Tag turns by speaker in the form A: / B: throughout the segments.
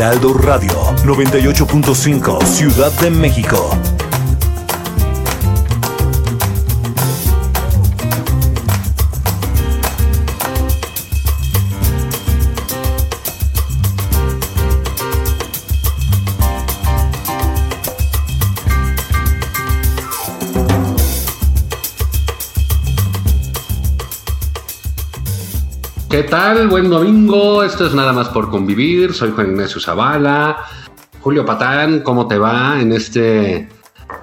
A: Heraldo Radio 98.5 Ciudad de México.
B: ¿Qué tal? Buen domingo. Esto es nada más por convivir. Soy Juan Ignacio Zavala. Julio Patán, ¿cómo te va en este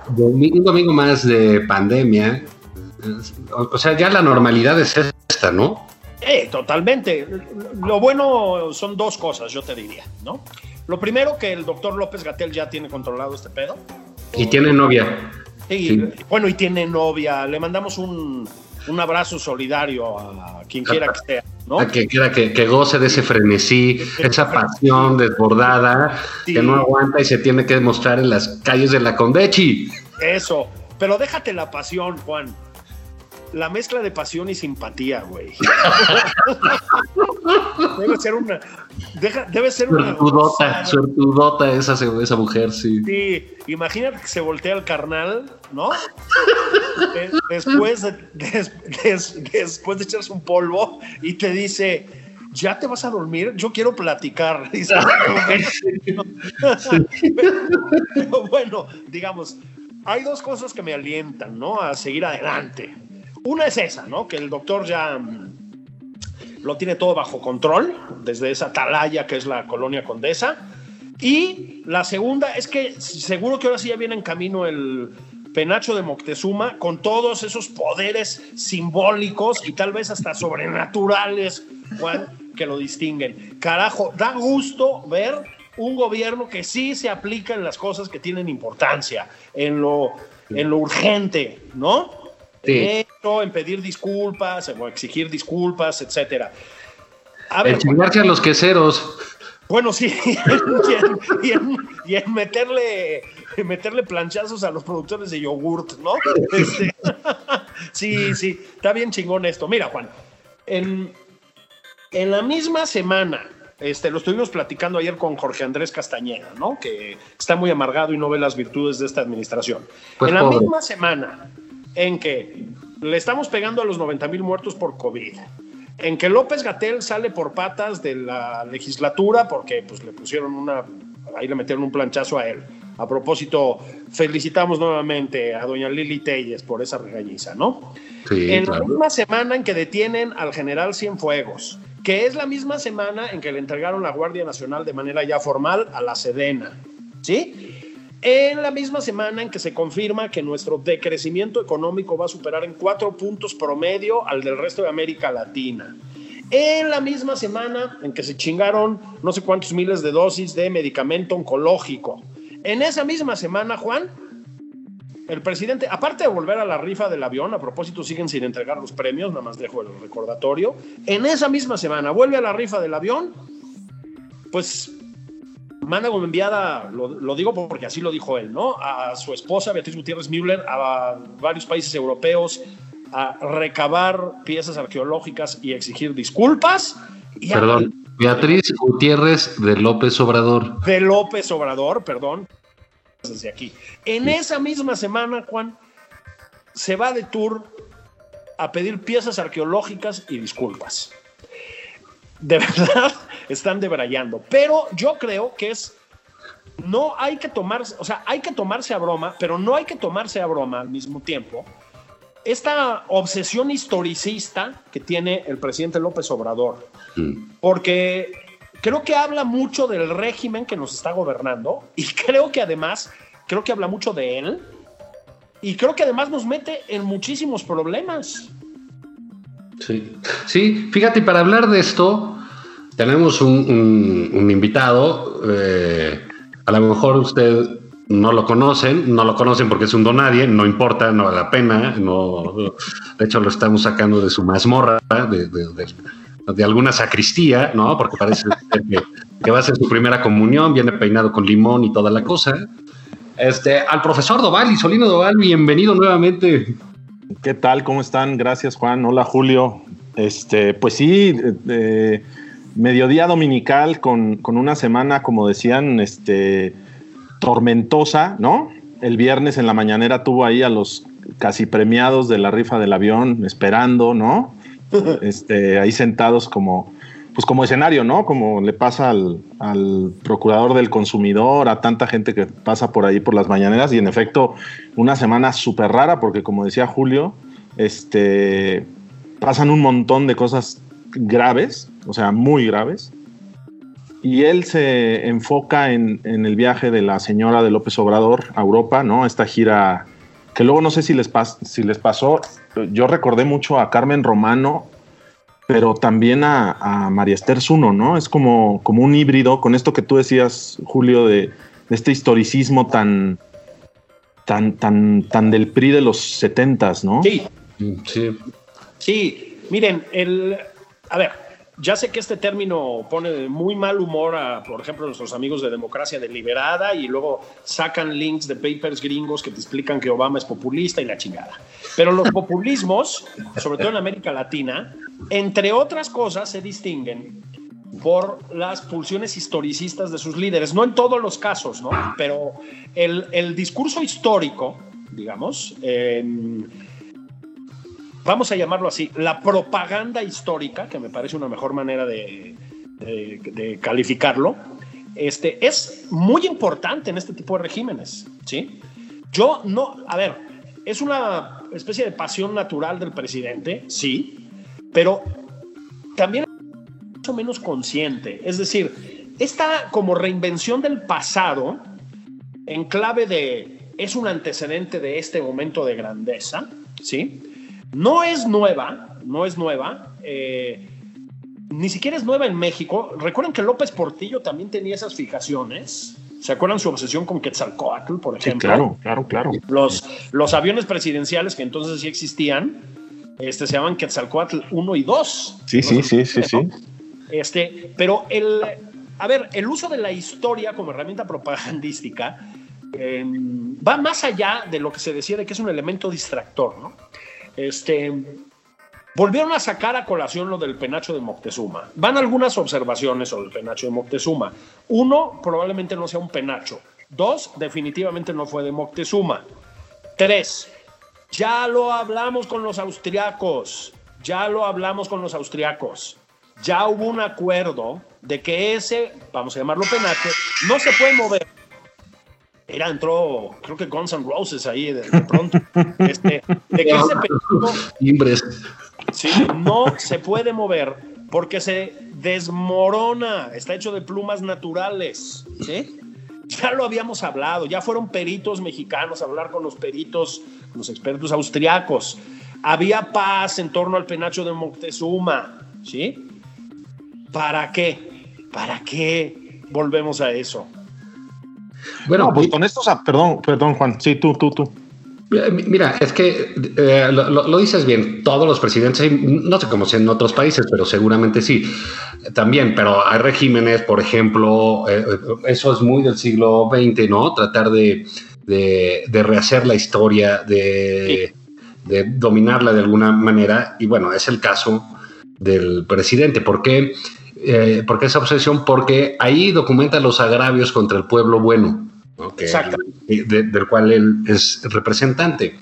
B: domingo, un domingo más de pandemia? O sea, ya la normalidad es esta, ¿no?
C: Eh, totalmente. Lo bueno son dos cosas, yo te diría, ¿no? Lo primero, que el doctor López Gatel ya tiene controlado este pedo.
B: Y tiene novia.
C: Sí,
B: Sí.
C: Bueno, y tiene novia. Le mandamos un, un abrazo solidario a quien quiera que sea, ¿no?
B: A Que, que, que, que goce de ese frenesí, esa pasión desbordada
C: Sí.
B: que no aguanta y se tiene que demostrar en las calles de la Condechi.
C: Eso. Pero déjate la pasión, Juan. La mezcla de pasión y simpatía, güey. debe ser una. deja- debe ser una.
B: Suertudota, suertudota esa, esa mujer, sí.
C: Sí, imagínate que se voltea el carnal, ¿no? De- después, de, des- des- después de echarse un polvo y te dice, ¿ya te vas a dormir? Yo quiero platicar. Dice, Pero bueno, digamos, hay dos cosas que me alientan, ¿no? A seguir adelante. Una es esa, ¿no? Que el doctor ya mm, lo tiene todo bajo control, desde esa atalaya que es la colonia Condesa. Y la segunda es que seguro que ahora sí ya viene en camino el penacho de Moctezuma con todos esos poderes simbólicos y tal vez hasta sobrenaturales, Juan, que lo distinguen. Carajo, da gusto ver un gobierno que sí se aplica en las cosas que tienen importancia, en lo, en lo urgente, ¿no? En pedir disculpas, o exigir disculpas, etcétera. A ver,
B: chingarse a los queseros.
C: bueno, sí, y en, y en- y en meterle, en meterle planchazos a los productores de yogurt, ¿no? Este, sí, sí, está bien chingón esto. Mira, Juan, en, en la misma semana, este, lo estuvimos platicando ayer con Jorge Andrés Castañeda, ¿no? Que está muy amargado y no ve las virtudes de esta administración.
B: Pues
C: en la
B: pobre.
C: misma semana en que le estamos pegando a los 90 mil muertos por COVID, en que López Gatel sale por patas de la legislatura porque pues le pusieron una, ahí le metieron un planchazo a él. A propósito, felicitamos nuevamente a doña Lili Telles por esa regañiza, ¿no?
B: Sí,
C: en la misma semana en que detienen al general Cienfuegos, que es la misma semana en que le entregaron la Guardia Nacional de manera ya formal a la Sedena, ¿sí? En la misma semana en que se confirma que nuestro decrecimiento económico va a superar en cuatro puntos promedio al del resto de América Latina. En la misma semana en que se chingaron no sé cuántos miles de dosis de medicamento oncológico. En esa misma semana, Juan, el presidente, aparte de volver a la rifa del avión, a propósito siguen sin entregar los premios, nada más dejo el recordatorio, en esa misma semana vuelve a la rifa del avión, pues manda como enviada, lo, lo digo porque así lo dijo él, ¿no? A su esposa Beatriz Gutiérrez Müller, a varios países europeos, a recabar piezas arqueológicas y exigir disculpas. Y a-
B: Perdón, Beatriz Gutiérrez de López Obrador.
C: De López Obrador, perdón. Desde aquí. En esa misma semana, Juan, se va de tour a pedir piezas arqueológicas y disculpas. De verdad, están debrayando. Pero yo creo que es. No hay que tomarse, o sea, hay que tomarse a broma, pero no hay que tomarse a broma al mismo tiempo. Esta obsesión historicista que tiene el presidente López Obrador, porque creo que habla mucho del régimen que nos está gobernando y creo que además, creo que habla mucho de él y creo que además nos mete en muchísimos problemas.
B: Sí, sí fíjate, para hablar de esto, tenemos un, invitado, eh, a lo mejor usted no lo conocen, no lo conocen porque es un donadie, no importa, no vale la pena, no, de hecho lo estamos sacando de su mazmorra, de, de, de, alguna sacristía, ¿no? Porque parece que, que, va a ser su primera comunión, viene peinado con limón y toda la cosa. Este, al profesor Doval Solino Doval, bienvenido nuevamente.
D: ¿Qué tal? ¿Cómo están? Gracias, Juan. Hola, Julio. Este, pues sí, eh, mediodía dominical con, con, una semana, como decían, este, tormentosa, ¿no? El viernes en la mañanera tuvo ahí a los casi premiados de la rifa del avión esperando, ¿no? Este, ahí sentados como, pues como escenario, ¿no? Como le pasa al, al, procurador del consumidor, a tanta gente que pasa por ahí por las mañaneras y en efecto una semana súper rara porque como decía Julio, este, pasan un montón de cosas graves, o sea, muy graves. Y él se enfoca en, en el viaje de la señora de López Obrador a Europa, ¿no? Esta gira que luego no sé si les, pas si les pasó, yo recordé mucho a Carmen Romano pero también a, a María Esther Zuno, ¿no? Es como, como un híbrido con esto que tú decías, Julio, de, de, este historicismo tan, tan, tan, tan del PRI de los setentas, ¿no?
C: Sí. Sí. Sí, miren, el. A ver, ya sé que este término pone muy mal humor a, por ejemplo, nuestros amigos de Democracia Deliberada y luego sacan links de papers gringos que te explican que Obama es populista y la chingada. Pero los populismos, sobre todo en América Latina, entre otras cosas, se distinguen por las pulsiones historicistas de sus líderes. No en todos los casos, ¿no? Pero el, el discurso histórico, digamos, eh, vamos a llamarlo así, la propaganda histórica, que me parece una mejor manera de, calificarlo, este, es muy importante en este tipo de regímenes, ¿sí? Yo no, a ver, es una especie de pasión natural del presidente, sí, pero también es mucho menos consciente. Es decir, esta como reinvención del pasado, en clave de es un antecedente de este momento de grandeza, ¿sí? No es nueva, no es nueva. Eh, ni siquiera es nueva en México. Recuerden que López Portillo también tenía esas fijaciones. ¿Se acuerdan su obsesión con Quetzalcoatl, por ejemplo?
D: Sí, claro, claro, claro.
C: Los, los aviones presidenciales que entonces sí existían, este, se llaman Quetzalcoatl 1 y 2.
D: Sí, sí, sí, sí, sí.
C: Este, pero el, a ver, el uso de la historia como herramienta propagandística eh, va más allá de lo que se decía de que es un elemento distractor, ¿no? Este, volvieron a sacar a colación lo del penacho de Moctezuma. Van algunas observaciones sobre el penacho de Moctezuma. Uno, probablemente no sea un penacho. Dos, definitivamente no fue de Moctezuma. Tres, ya lo hablamos con los austriacos. Ya lo hablamos con los austriacos. Ya hubo un acuerdo de que ese, vamos a llamarlo penacho, no se puede mover era, entró, creo que Guns N' Roses ahí de, de pronto. Este, de que ese. Sí, no se puede mover porque se desmorona, está hecho de plumas naturales, ¿sí? Ya lo habíamos hablado, ya fueron peritos mexicanos a hablar con los peritos, con los expertos austriacos. Había paz en torno al penacho de Moctezuma, ¿sí? ¿Para qué? ¿Para qué volvemos a eso?
D: Bueno, no, pues con esto, o sea, perdón, perdón, Juan, sí, tú, tú, tú.
B: Mira, es que eh, lo, lo, dices bien, todos los presidentes, no sé cómo sea en otros países, pero seguramente sí, también, pero hay regímenes, por ejemplo, eh, eso es muy del siglo XX, ¿no? Tratar de, de, de rehacer la historia, de, sí. de, dominarla de alguna manera, y bueno, es el caso del presidente, porque Eh, ¿Por qué esa obsesión? Porque ahí documenta los agravios contra el pueblo bueno, del cual él es representante.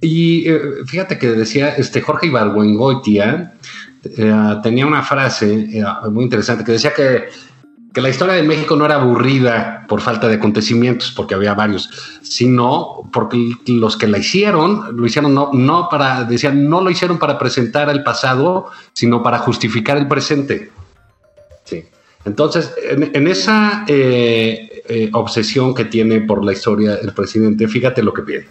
B: Y eh, fíjate que decía este Jorge Ibargüengoitia, eh, tenía una frase muy interesante que decía que que la historia de México no era aburrida por falta de acontecimientos, porque había varios, sino porque los que la hicieron, lo hicieron no, no para, decían, no lo hicieron para presentar el pasado, sino para justificar el presente. Sí. Entonces, en, esa eh, eh, obsesión que tiene por la historia el presidente, fíjate lo que pide.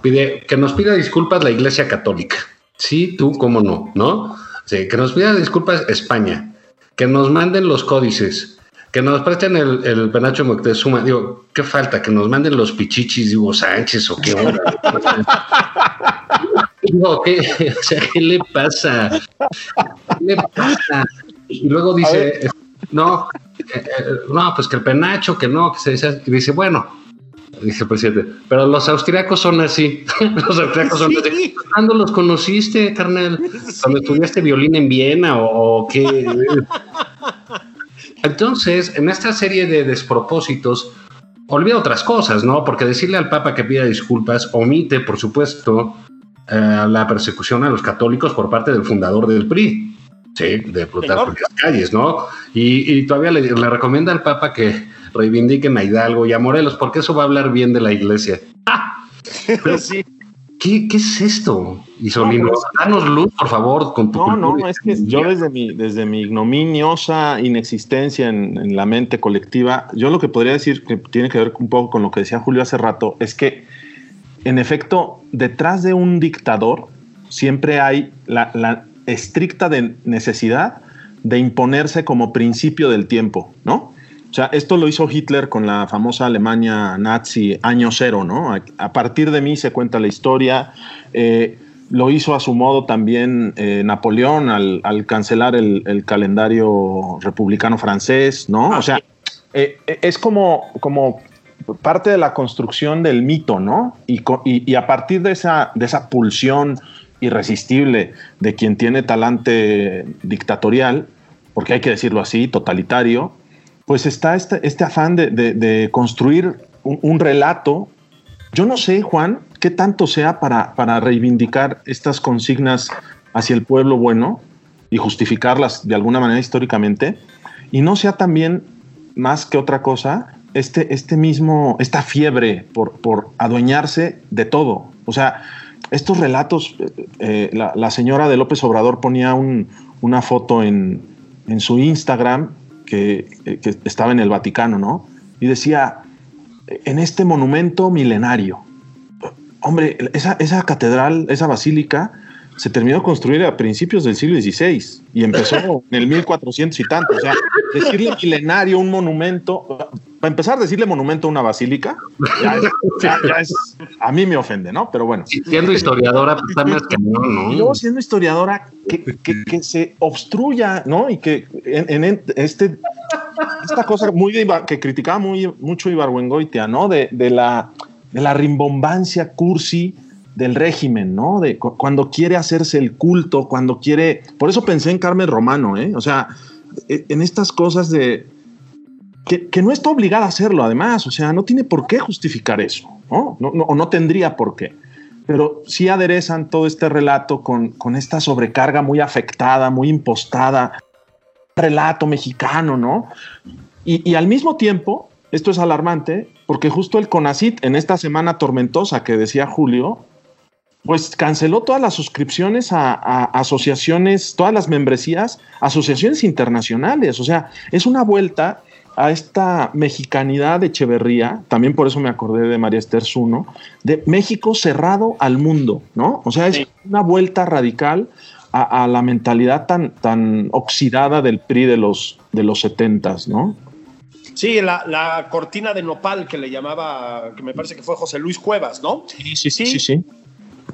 B: Pide que nos pida disculpas la Iglesia Católica. Sí, tú, cómo no, ¿no? Sí, que nos pida disculpas España, que nos manden los códices, que nos presten el, el penacho Moctezuma. Digo, ¿qué falta? Que nos manden los pichichis de Hugo Sánchez o qué hora. Digo, ¿qué? O sea, ¿qué le pasa? ¿Qué le pasa? Y luego dice, no, eh, eh, no, pues que el penacho, que no, que se dice, y dice, bueno, dice el presidente, pero los austriacos son así. los austriacos son así. ¿Cuándo los conociste, carnal? ¿Cuando estudiaste violín en Viena o, o qué? Entonces, en esta serie de despropósitos, olvida otras cosas, ¿no? Porque decirle al Papa que pida disculpas omite, por supuesto, eh, la persecución a los católicos por parte del fundador del PRI, ¿sí? De Plutarco las calles, ¿no? Y, todavía le, recomienda al Papa que reivindiquen a Hidalgo y a Morelos, porque eso va a hablar bien de la iglesia. ¡Ah! sí. ¿Qué, es esto? Isolino, no, danos luz, por favor, con tu
D: No, no, es que yo desde mi, desde mi ignominiosa inexistencia en, la mente colectiva, yo lo que podría decir que tiene que ver un poco con lo que decía Julio hace rato, es que, en efecto, detrás de un dictador siempre hay la, la estricta de necesidad de imponerse como principio del tiempo, ¿no? O sea, esto lo hizo Hitler con la famosa Alemania nazi año cero, ¿no? A, partir de mí se cuenta la historia. Eh, lo hizo a su modo también eh, Napoleón al, cancelar el, calendario republicano francés, ¿no? O sea, eh, es como, como parte de la construcción del mito, ¿no? Y, a partir de esa, de esa pulsión irresistible de quien tiene talante dictatorial, porque hay que decirlo así, totalitario, pues está este, este afán de, construir un, relato. Yo no sé, Juan, qué tanto sea para, reivindicar estas consignas hacia el pueblo bueno y justificarlas de alguna manera históricamente, y no sea también más que otra cosa este, este mismo, esta fiebre por, por adueñarse de todo. O sea, estos relatos, eh, eh, la, señora de López Obrador ponía una foto en su Instagram eh, que, estaba en el Vaticano, ¿no? Y decía, en este monumento milenario, hombre, esa, esa catedral, esa basílica, se terminó de construir a principios del siglo XVI y empezó en el 1400 y tanto. O sea, decirle milenario, un monumento, para empezar, a decirle monumento a una basílica, ya es, a mí me ofende, ¿no? Pero bueno.
B: siendo historiadora, pues también que no, ¿no?
D: Y luego siendo historiadora, que, que, se obstruya, ¿no? Y que en, este, esta cosa muy que criticaba muy, mucho Ibargüengoitia, ¿no? De, de, la, de la rimbombancia cursi del régimen, ¿no? De cuando quiere hacerse el culto, cuando quiere. Por eso pensé en Carmen Romano, ¿eh? O sea, e, en estas cosas de. Que, no está obligada a hacerlo, además, o sea, no tiene por qué justificar eso, ¿no? no, o no tendría por qué. Pero sí aderezan todo este relato con, con esta sobrecarga muy afectada, muy impostada, relato mexicano, ¿no? Y, y al mismo tiempo, esto es alarmante, porque justo el CONACIT en esta semana tormentosa que decía Julio, pues canceló todas las suscripciones a, asociaciones, todas las membresías, asociaciones internacionales. O sea, es una vuelta a esta mexicanidad de Echeverría, también por eso me acordé de María Esther Zuno, de México cerrado al mundo, ¿no? O sea, es una vuelta radical a, la mentalidad tan, tan oxidada del PRI de los, de los 70, ¿no?
C: Sí, la, la, cortina de nopal que le llamaba, que me parece que fue José Luis Cuevas, ¿no?
D: Sí, sí, sí, sí. sí.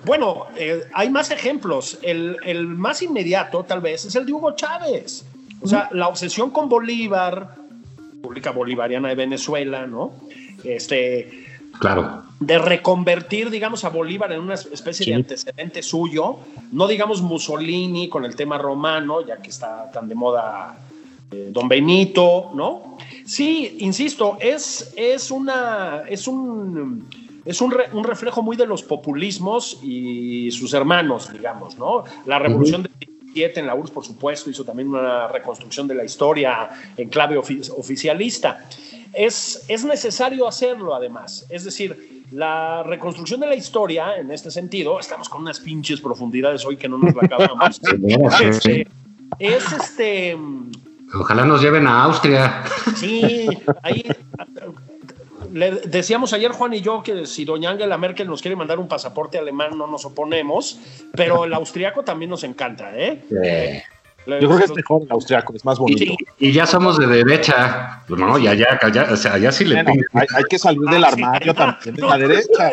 C: Bueno, eh, hay más ejemplos. El, más inmediato, tal vez, es el de Hugo Chávez. O sea, la obsesión con Bolívar, República Bolivariana de Venezuela, ¿no? Este.
B: Claro.
C: De reconvertir, digamos, a Bolívar en una especie de antecedente suyo, no digamos Mussolini con el tema romano, ya que está tan de moda eh, Don Benito, ¿no? Sí, insisto, es, es una. es un. Es un, re- un reflejo muy de los populismos y sus hermanos, digamos, ¿no? La revolución de 17 en la URSS, por supuesto, hizo también una reconstrucción de la historia en clave ofi- oficialista. Es, es necesario hacerlo, además. Es decir, la reconstrucción de la historia, en este sentido, estamos con unas pinches profundidades hoy que no nos la acabamos. Este, es este.
B: Ojalá nos lleven a Austria.
C: Sí, ahí. Le decíamos ayer Juan y yo que si doña Angela Merkel nos quiere mandar un pasaporte alemán no nos oponemos, pero el austriaco también nos encanta, ¿eh? Le-
D: Yo creo que es mejor el austriaco, es más bonito.
B: Y ya somos de derecha. Pues no, ya, ya, ya, o sea, ya sí le
D: Bueno, hay, hay que salir del
C: Ah,
D: armario también de la derecha.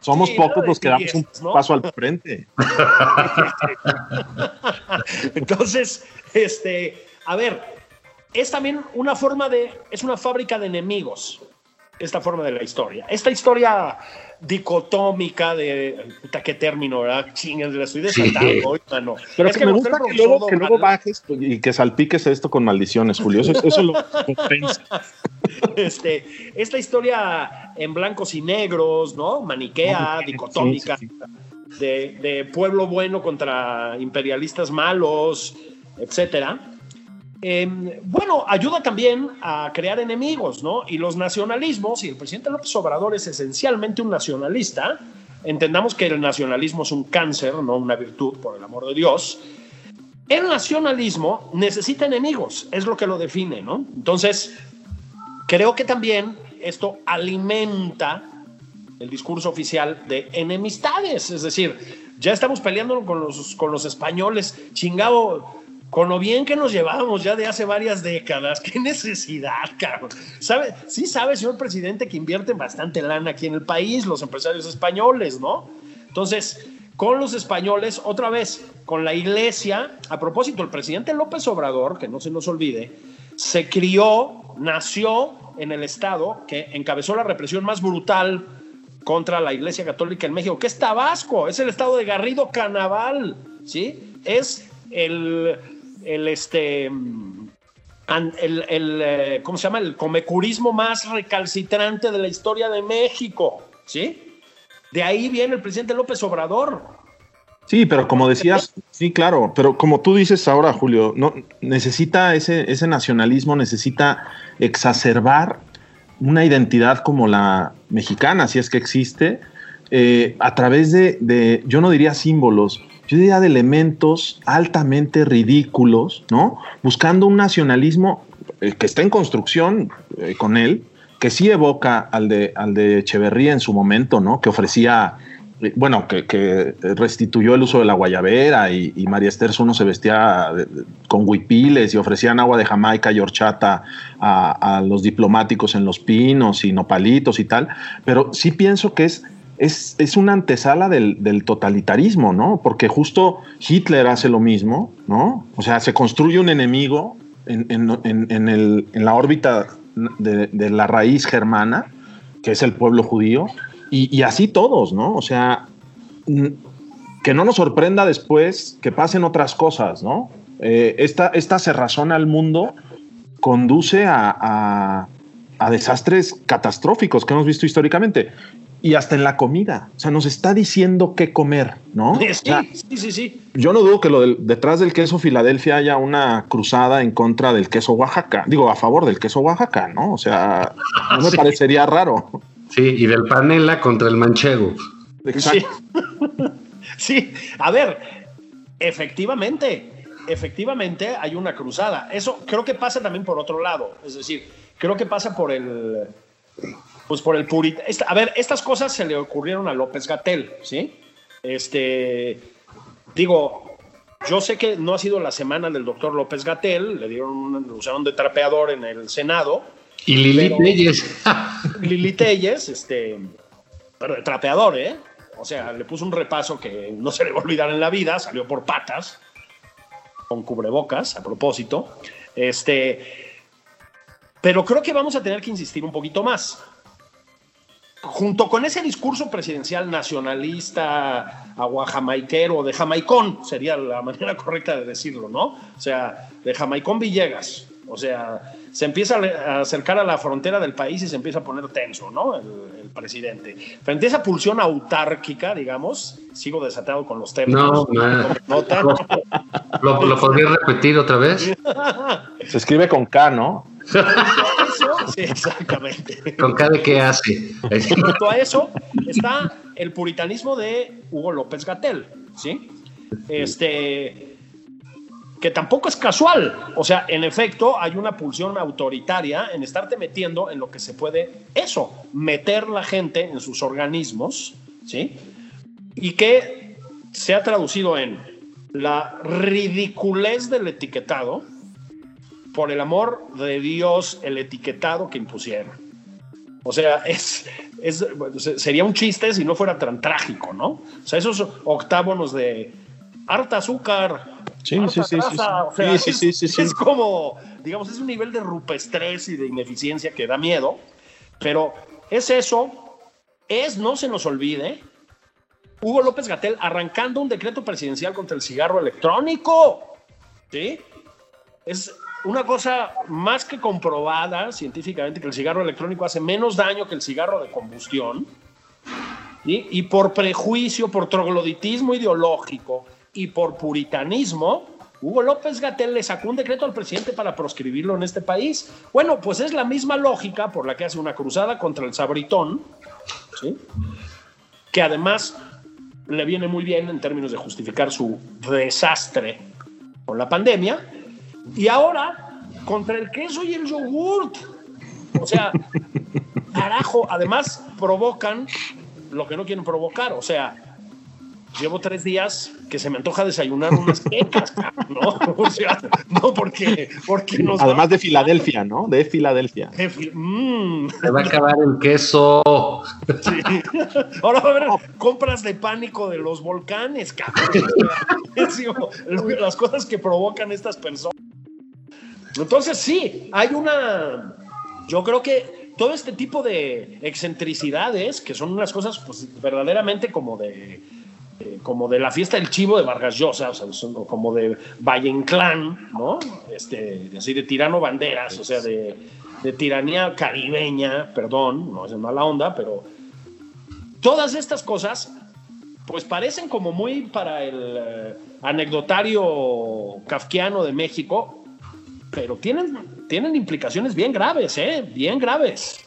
D: Somos
C: Sí,
D: pocos
C: no,
D: los que damos un paso al frente.
C: Entonces, este, a ver, es también una forma de, es una fábrica de enemigos, esta forma de la historia. Esta historia dicotómica de, puta, qué término, ¿verdad? Chingas, la estoy desatando
B: Sí.
C: hoy, mano.
D: Pero
C: Es
D: que me gusta que luego, que luego bajes y que salpiques esto con maldiciones, Julio. Eso, eso lo compensa.
C: este, esta historia en blancos y negros, ¿no? Maniquea,
D: Sí,
C: dicotómica,
D: sí,
C: De, de pueblo bueno contra imperialistas malos, etcétera. Em, bueno, ayuda también a crear enemigos, ¿no? Y los nacionalismos, y el presidente López Obrador es esencialmente un nacionalista, entendamos que el nacionalismo es un cáncer, no una virtud, por el amor de Dios. El nacionalismo necesita enemigos, es lo que lo define, ¿no? Entonces, creo que también esto alimenta el discurso oficial de enemistades, es decir, ya estamos peleando con los, con los españoles, chingado, con lo bien que nos llevábamos ya de hace varias décadas, qué necesidad, cabrón. ¿Sabe? Sí sabe, señor presidente, que invierten bastante lana aquí en el país, los empresarios españoles, ¿no? Entonces, con los españoles, otra vez, con la iglesia, a propósito, el presidente López Obrador, que no se nos olvide, se crió, nació en el estado que encabezó la represión más brutal contra la Iglesia Católica en México, que es Tabasco, es el estado de Garrido Canaval, ¿sí? Es el, el este, el, el, eh, ¿cómo se llama? El comecurismo más recalcitrante de la historia de México, ¿sí? De ahí viene el presidente López Obrador.
D: Sí, pero como decías, sí, claro, pero como tú dices ahora, Julio, no necesita ese, ese nacionalismo, necesita exacerbar una identidad como la mexicana, si es que existe, eh, a través de, de, yo no diría símbolos, yo diría de elementos altamente ridículos, ¿no? Buscando un nacionalismo eh, que está en construcción eh, con él, que sí evoca al de, al de Echeverría en su momento, ¿no? Que ofrecía eh, bueno, que, restituyó el uso de la guayabera y, María Esther Zuno se vestía con huipiles y ofrecían agua de Jamaica y horchata a, a, los diplomáticos en los pinos y nopalitos y tal, pero sí pienso que es, es, es una antesala del, del, totalitarismo, ¿no? Porque justo Hitler hace lo mismo, ¿no? O sea, se construye un enemigo en, en, en, en la órbita de, de la raíz germana, que es el pueblo judío, y, y, así todos, ¿no? O sea, que no nos sorprenda después que pasen otras cosas, ¿no? Eh, esta, esta cerrazón al mundo conduce a, a, desastres catastróficos que hemos visto históricamente. Y hasta en la comida. O sea, nos está diciendo qué comer, ¿no?
C: Sí,
D: o sea,
C: sí, sí, sí,
D: Yo no dudo que lo del, detrás del queso Filadelfia haya una cruzada en contra del queso Oaxaca. Digo, a favor del queso Oaxaca, ¿no? O sea, no me sí. parecería raro.
B: Sí, y del panela contra el manchego.
C: Exacto. Sí. sí, a ver, efectivamente, efectivamente hay una cruzada. Eso creo que pasa también por otro lado. Es decir, creo que pasa por el. Pues por el purit. Esta, a ver, estas cosas se le ocurrieron a López Gatel, ¿sí? Este. Digo, yo sé que no ha sido la semana del doctor López Gatel, le dieron un, lo usaron de trapeador en el Senado.
B: Y Lili Telles.
C: Lili Telles, este, pero de trapeador, ¿eh? O sea, le puso un repaso que no se le va a olvidar en la vida, salió por patas, con cubrebocas, a propósito. Este, pero creo que vamos a tener que insistir un poquito más. junto con ese discurso presidencial nacionalista, aguajamaiquero, de jamaicón, sería la manera correcta de decirlo, ¿no? O sea, de jamaicón Villegas. O sea, se empieza a acercar a la frontera del país y se empieza a poner tenso, ¿no? El, presidente. Frente a esa pulsión autárquica, digamos, sigo desatado con los términos.
B: No, no. ¿Lo, ¿Lo podría repetir otra vez?
D: Se escribe con K, ¿no?
C: Eso, sí, exactamente.
B: ¿Con de qué hace?
C: Junto a eso está el puritanismo de Hugo López Gatel, ¿sí? Este que tampoco es casual. O sea, en efecto, hay una pulsión autoritaria en estarte metiendo en lo que se puede, eso, meter la gente en sus organismos, ¿sí? Y que se ha traducido en la ridiculez del etiquetado, por el amor de Dios, el etiquetado que impusieron. O sea, es, es, sería un chiste si no fuera tan trágico, ¿no? O sea, esos octágonos de harta azúcar,
D: Sí, sí, sí, sí,
C: sí, sí, Es como, digamos, es un nivel de rupestrés y de ineficiencia que da miedo, pero es eso, es, no se nos olvide, Hugo López Gatel arrancando un decreto presidencial contra el cigarro electrónico. ¿Sí? Es una cosa más que comprobada científicamente que el cigarro electrónico hace menos daño que el cigarro de combustión. Y por prejuicio, por trogloditismo ideológico, y por puritanismo, Hugo López Gatel le sacó un decreto al presidente para proscribirlo en este país. Bueno, pues es la misma lógica por la que hace una cruzada contra el sabritón, que además le viene muy bien en términos de justificar su desastre con la pandemia, y ahora contra el queso y el yogurt. O sea, carajo, además provocan lo que no quieren provocar, o sea, llevo tres días que se me antoja desayunar unas quecas, ¿no? O sea, no, porque, porque nos
D: Además de Filadelfia, ¿no? De Filadelfia.
B: Mm. Se va a acabar el queso.
C: Sí. Ahora va a haber compras de pánico de los volcanes, cabrón. las cosas que provocan estas personas. Entonces, sí, hay una. Yo creo que todo este tipo de excentricidades, que son unas cosas pues, verdaderamente como de eh, como de la fiesta del chivo de Vargas Llosa, o sea, como de Valle Inclán, ¿no? Este, así de tirano banderas, o sea, de, tiranía caribeña, perdón, no es mala onda, pero todas estas cosas, pues parecen como muy para el eh, anecdotario kafkiano de México, pero tienen, tienen implicaciones bien graves, ¿eh? Bien graves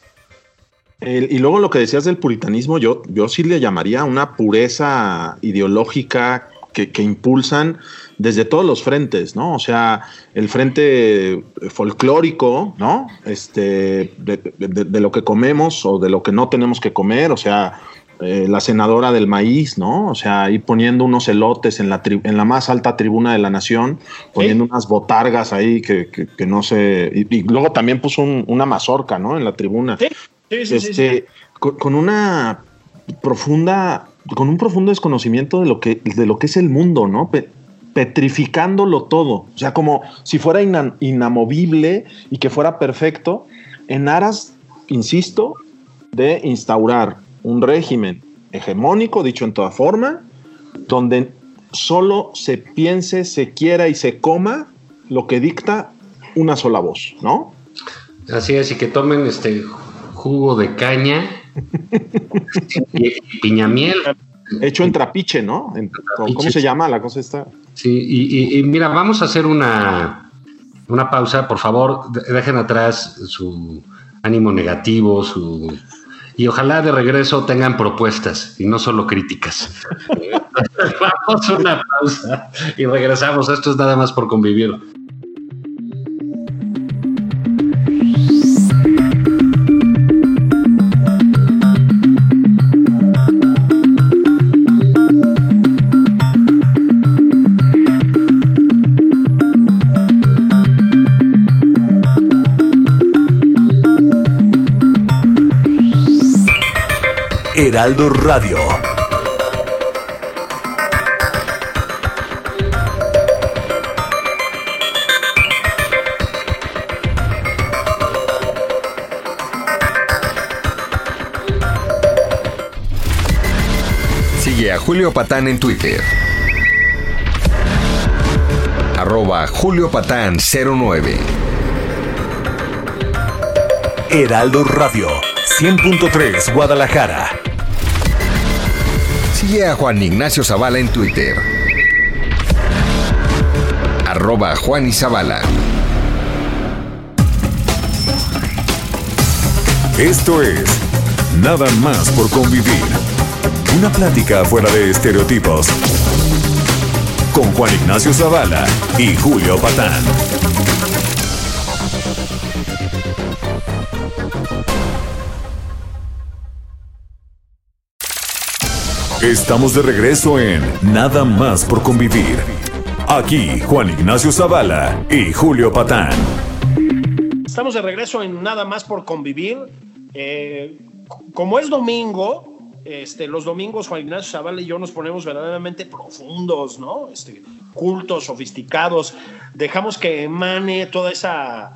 D: y luego lo que decías del puritanismo, yo, yo sí le llamaría una pureza ideológica que, impulsan desde todos los frentes, ¿no? O sea, el frente folclórico, ¿no? Este, de, lo que comemos o de lo que no tenemos que comer, o sea, eh, la senadora del maíz, ¿no? O sea, ahí poniendo unos elotes en la, en la más alta tribuna de la nación, poniendo unas botargas ahí que, no sé, y, luego también puso una mazorca, ¿no? En la tribuna.
C: Sí este,
D: con, una profunda, con un profundo desconocimiento de lo que, de lo que es el mundo, ¿no? petrificándolo todo, o sea, como si fuera inamovible y que fuera perfecto, en aras, insisto, de instaurar un régimen hegemónico, dicho en toda forma, donde solo se piense, se quiera y se coma lo que dicta una sola voz, ¿no?
B: Así es, y que tomen este jugo de caña y piñamiel.
D: Hecho en trapiche, ¿no? ¿Cómo se llama la cosa esta?
B: Sí, y, mira, vamos a hacer una, una pausa. Por favor, dejen atrás su ánimo negativo, su y ojalá de regreso tengan propuestas y no solo críticas. Vamos a una pausa y regresamos. Esto es nada más por convivir.
A: Heraldo Radio. Sigue a Julio Patán en Twitter. Arroba Julio Patán 09.
E: Heraldo Radio 100.3 Guadalajara.
A: Sigue a Juan Ignacio Zavala en Twitter. Arroba Juan y.
E: Esto es Nada más por convivir. Una plática fuera de estereotipos. Con Juan Ignacio Zavala y Julio Patán. Estamos de regreso en Nada más por convivir. Aquí Juan Ignacio Zavala y Julio Patán.
C: Estamos de regreso en Nada más por convivir. Eh, como es domingo, este, los domingos Juan Ignacio Zavala y yo nos ponemos verdaderamente profundos, ¿no? Este, cultos, sofisticados. Dejamos que emane toda esa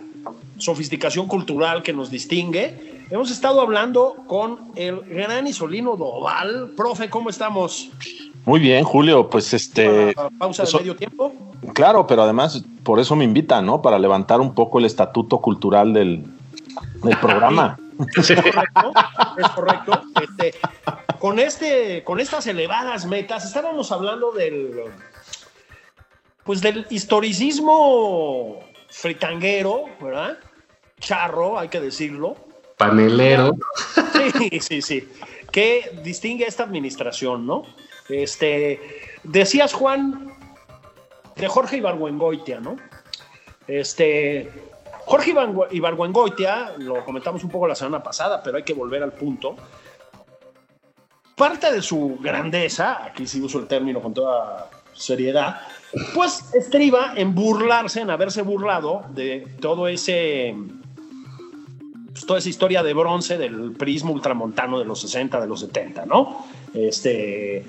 C: sofisticación cultural que nos distingue. Hemos estado hablando con el gran Isolino Doval. Profe, ¿cómo estamos?
D: Muy bien, Julio, pues este...
C: Pausa de
D: eso-
C: medio tiempo.
D: Claro, pero además por eso me invitan, ¿no? Para levantar un poco el estatuto cultural del, del programa.
C: Es correcto, es correcto. Este, con, este, con estas elevadas metas, estábamos hablando del, pues del historicismo fritanguero, ¿verdad? Charro, hay que decirlo.
B: Panelero.
C: Sí, sí, sí. Que distingue esta administración, ¿no? Este, decías, Juan, de Jorge Ibargüengoitia, ¿no? Este, Jorge Ibargü- Ibargüengoitia, lo comentamos un poco la semana pasada, pero hay que volver al punto. Parte de su grandeza, aquí sí uso el término con toda seriedad, pues estriba en burlarse, en haberse burlado de todo ese pues, toda esa historia de bronce del prismo ultramontano de los 60, de los 70, ¿no? Este,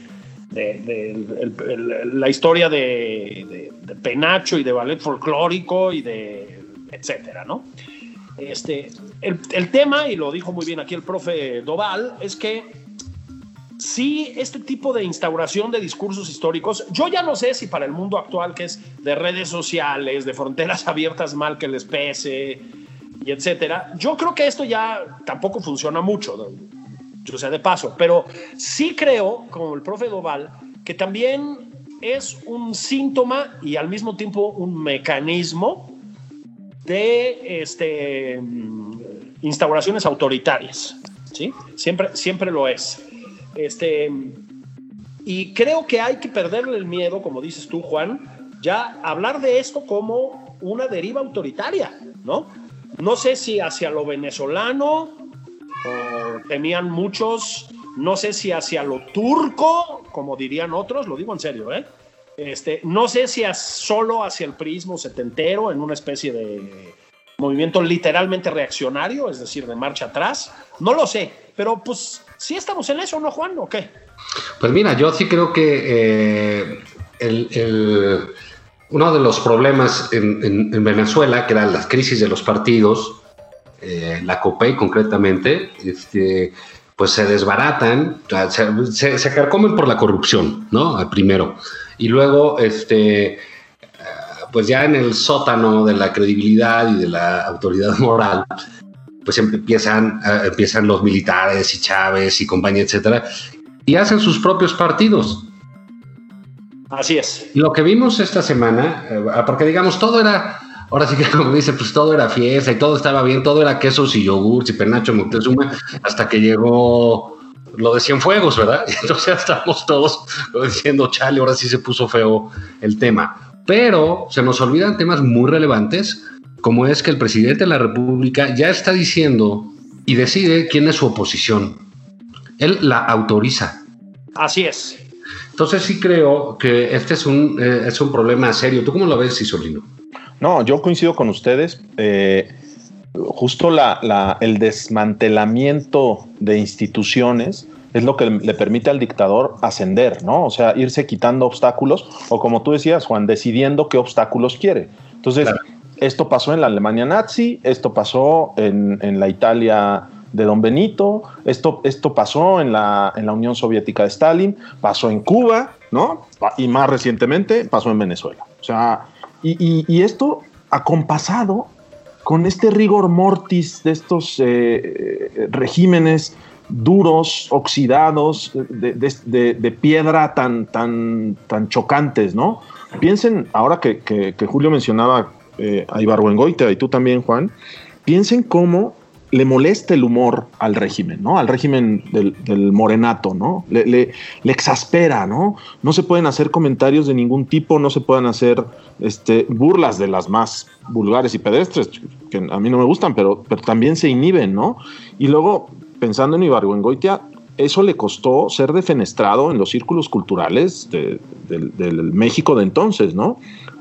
C: de, la historia de Penacho y de ballet folclórico y de etcétera, ¿no? Este, el, el tema, y lo dijo muy bien aquí el profe Doval, es que sí, este tipo de instauración de discursos históricos, yo ya no sé si para el mundo actual, que es de redes sociales, de fronteras abiertas mal que les pese, y etcétera, yo creo que esto ya tampoco funciona mucho, o sea, de paso, pero sí creo, como el profe Doval, que también es un síntoma y al mismo tiempo un mecanismo de este, mm, instauraciones autoritarias, ¿sí? Siempre, siempre lo es. Este, y creo que hay que perderle el miedo, como dices tú, Juan, ya hablar de esto como una deriva autoritaria, ¿no? No sé si hacia lo venezolano, o temían muchos, no sé si hacia lo turco, como dirían otros, lo digo en serio, ¿eh? Este, no sé si solo hacia el prismo setentero, en una especie de movimiento literalmente reaccionario, es decir, de marcha atrás, no lo sé, pero pues sí estamos en eso, ¿no, Juan? ¿O qué?
B: Pues mira, yo sí creo que eh, el- el- uno de los problemas en, en- en Venezuela, que eran las crisis de los partidos, eh, la COPEI concretamente, este, pues se desbaratan, se, carcomen por la corrupción, ¿no? Primero. Y luego, este, ah, pues ya en el sótano de la credibilidad y de la autoridad moral, pues empiezan, ah, empiezan los militares y Chávez y compañía, etcétera, y hacen sus propios partidos.
C: Así es.
B: Lo que vimos esta semana, eh, porque digamos, todo era, ahora sí que como dice, pues todo era fiesta y todo estaba bien, todo era quesos y yogurts y penacho Moctezuma, hasta que llegó lo de Cienfuegos, ¿verdad? Y entonces ya estamos todos diciendo, chale, ahora sí se puso feo el tema. Pero se nos olvidan temas muy relevantes, como es que el presidente de la República ya está diciendo y decide quién es su oposición. Él la autoriza.
C: Así es.
B: Entonces sí creo que este es un, eh, es un problema serio. ¿Tú cómo lo ves, Isolino?
D: No, yo coincido con ustedes. Eh, justo la, la- el desmantelamiento de instituciones es lo que le permite al dictador ascender, ¿no? O sea, irse quitando obstáculos o como tú decías, Juan, decidiendo qué obstáculos quiere. Entonces,
B: Claro.
D: esto pasó en la Alemania nazi, esto pasó en, en la Italia de Don Benito, esto, esto pasó en la, en la Unión Soviética de Stalin, pasó en Cuba, ¿no? Y más recientemente pasó en Venezuela. O sea, y, y, esto acompasado con este rigor mortis de estos eh, regímenes duros, oxidados, de, de, de, piedra tan, tan, tan chocantes, ¿no? Piensen, ahora que, que, que Julio mencionaba eh, a Ibargüengoitia y tú también, Juan, piensen cómo le molesta el humor al régimen, ¿no? Al régimen del, morenato, ¿no? Le, exaspera, ¿no? No se pueden hacer comentarios de ningún tipo, no se pueden hacer este, burlas de las más vulgares y pedestres, que a mí no me gustan, pero, pero también se inhiben, ¿no? Y luego, pensando en Ibargüengoitia, eso le costó ser defenestrado en los círculos culturales del México de entonces, ¿no?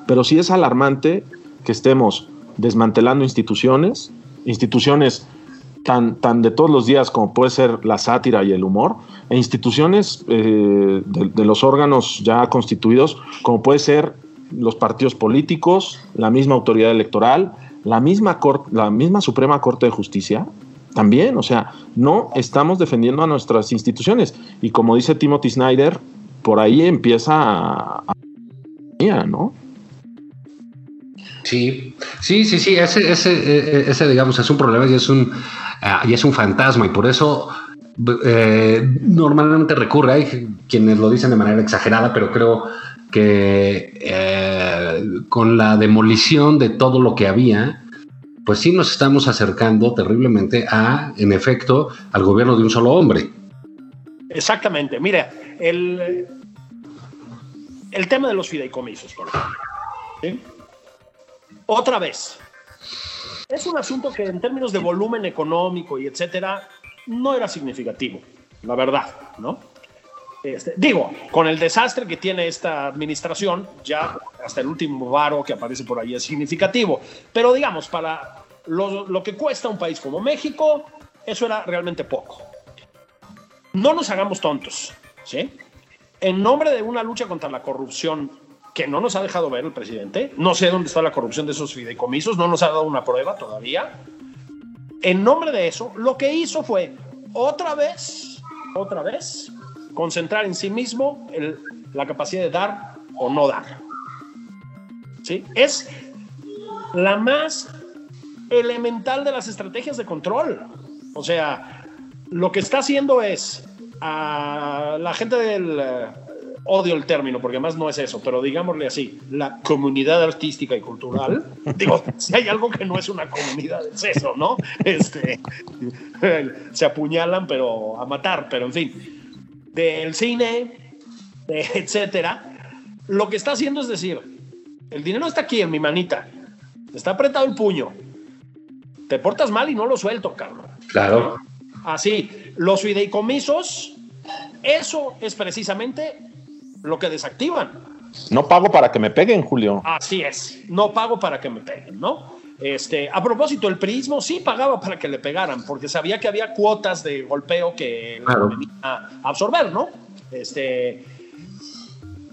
D: Pero sí es alarmante que estemos desmantelando instituciones, instituciones tan, tan de todos los días como puede ser la sátira y el humor, e instituciones eh, de, los órganos ya constituidos como puede ser los partidos políticos, la misma autoridad electoral, la misma, la misma Suprema Corte de Justicia, también, o sea, no estamos defendiendo a nuestras instituciones. Y como dice Timothy Snyder, por ahí empieza a, ¿no?
B: Sí, sí, sí, sí, ese, ese, e, ese, digamos, es un problema y es un, y es un fantasma y por eso eh, normalmente recurre, hay quienes lo dicen de manera exagerada, pero creo que eh, con la demolición de todo lo que había, pues sí nos estamos acercando terriblemente a, en efecto, al gobierno de un solo hombre.
C: Exactamente, mira, el, el tema de los fideicomisos, por. ¿sí? Otra vez, es un asunto que en términos de volumen económico y etcétera, no era significativo, la verdad, ¿no? Este, digo, con el desastre que tiene esta administración, ya hasta el último varo que aparece por ahí es significativo. Pero digamos, para lo, lo que cuesta un país como México, eso era realmente poco. No nos hagamos tontos, ¿sí? En nombre de una lucha contra la corrupción que no nos ha dejado ver el presidente. No sé dónde está la corrupción de esos fideicomisos, no nos ha dado una prueba todavía. En nombre de eso, lo que hizo fue otra vez, otra vez, concentrar en sí mismo la capacidad de dar o no dar. ¿Sí? Es la más elemental de las estrategias de control. O sea, lo que está haciendo es a la gente del odio el término porque además no es eso, pero digámosle así, la comunidad artística y cultural, digo, si hay algo que no es una comunidad, es eso, ¿no? Este, se apuñalan, pero a matar, pero en fin, del cine, etcétera, lo que está haciendo es decir, el dinero está aquí en mi manita, está apretado el puño, te portas mal y no lo suelto, cabrón.
B: Claro.
C: Así, los fideicomisos, eso es precisamente lo que desactivan.
D: No pago para que me peguen, Julio.
C: Así es, no pago para que me peguen, ¿no? Este, a propósito, el prismo sí pagaba para que le pegaran, porque sabía que había cuotas de golpeo que venía a absorber, ¿no? Este,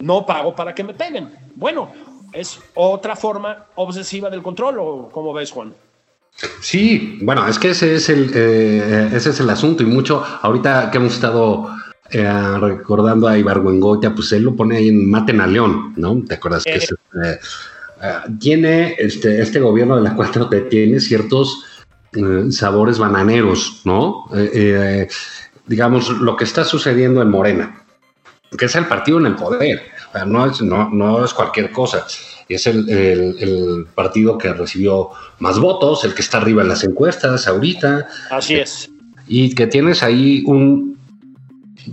C: no pago para que me peguen. Bueno, es otra forma obsesiva del control, ¿o cómo ves, Juan?
B: Sí, bueno, es que ese es el, eh, ese es el asunto y mucho, ahorita que hemos estado eh, recordando a Ibargüengoitia, pues él lo pone ahí en Maten a León, ¿no? ¿Te acuerdas que eh, eh, tiene este, este gobierno de la 4T tiene ciertos sabores bananeros, ¿no? digamos, lo que está sucediendo en Morena, que es el partido en el poder, no es, no, no es cualquier cosa. Es el, el, partido que recibió más votos, el que está arriba en las encuestas ahorita.
C: Así es.
B: Y que tienes ahí un,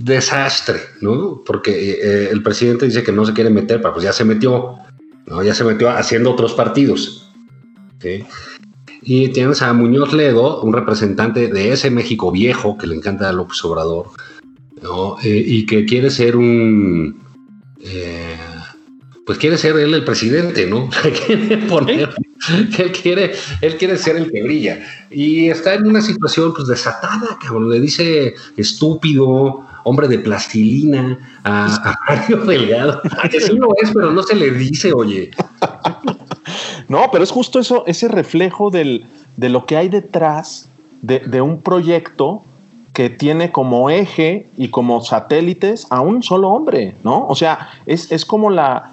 B: desastre, ¿no? Porque eh, el presidente dice que no se quiere meter, pero pues ya se metió, ¿no? Ya se metió haciendo otros partidos. Y tienes a Muñoz Ledo, un representante de ese México viejo que le encanta a López Obrador, ¿no? Eh, y que quiere ser un... Eh, pues quiere ser él el presidente, ¿no? quiere poner, él quiere, él quiere ser el que brilla. Y está en una situación pues desatada, cabrón. Le dice estúpido, hombre de plastilina, a, Mario Delgado. Que sí lo es, pero no se le dice, oye.
D: No, pero es justo eso, ese reflejo del, de lo que hay detrás de, un proyecto que tiene como eje y como satélites a un solo hombre, ¿no? O sea, es, como la,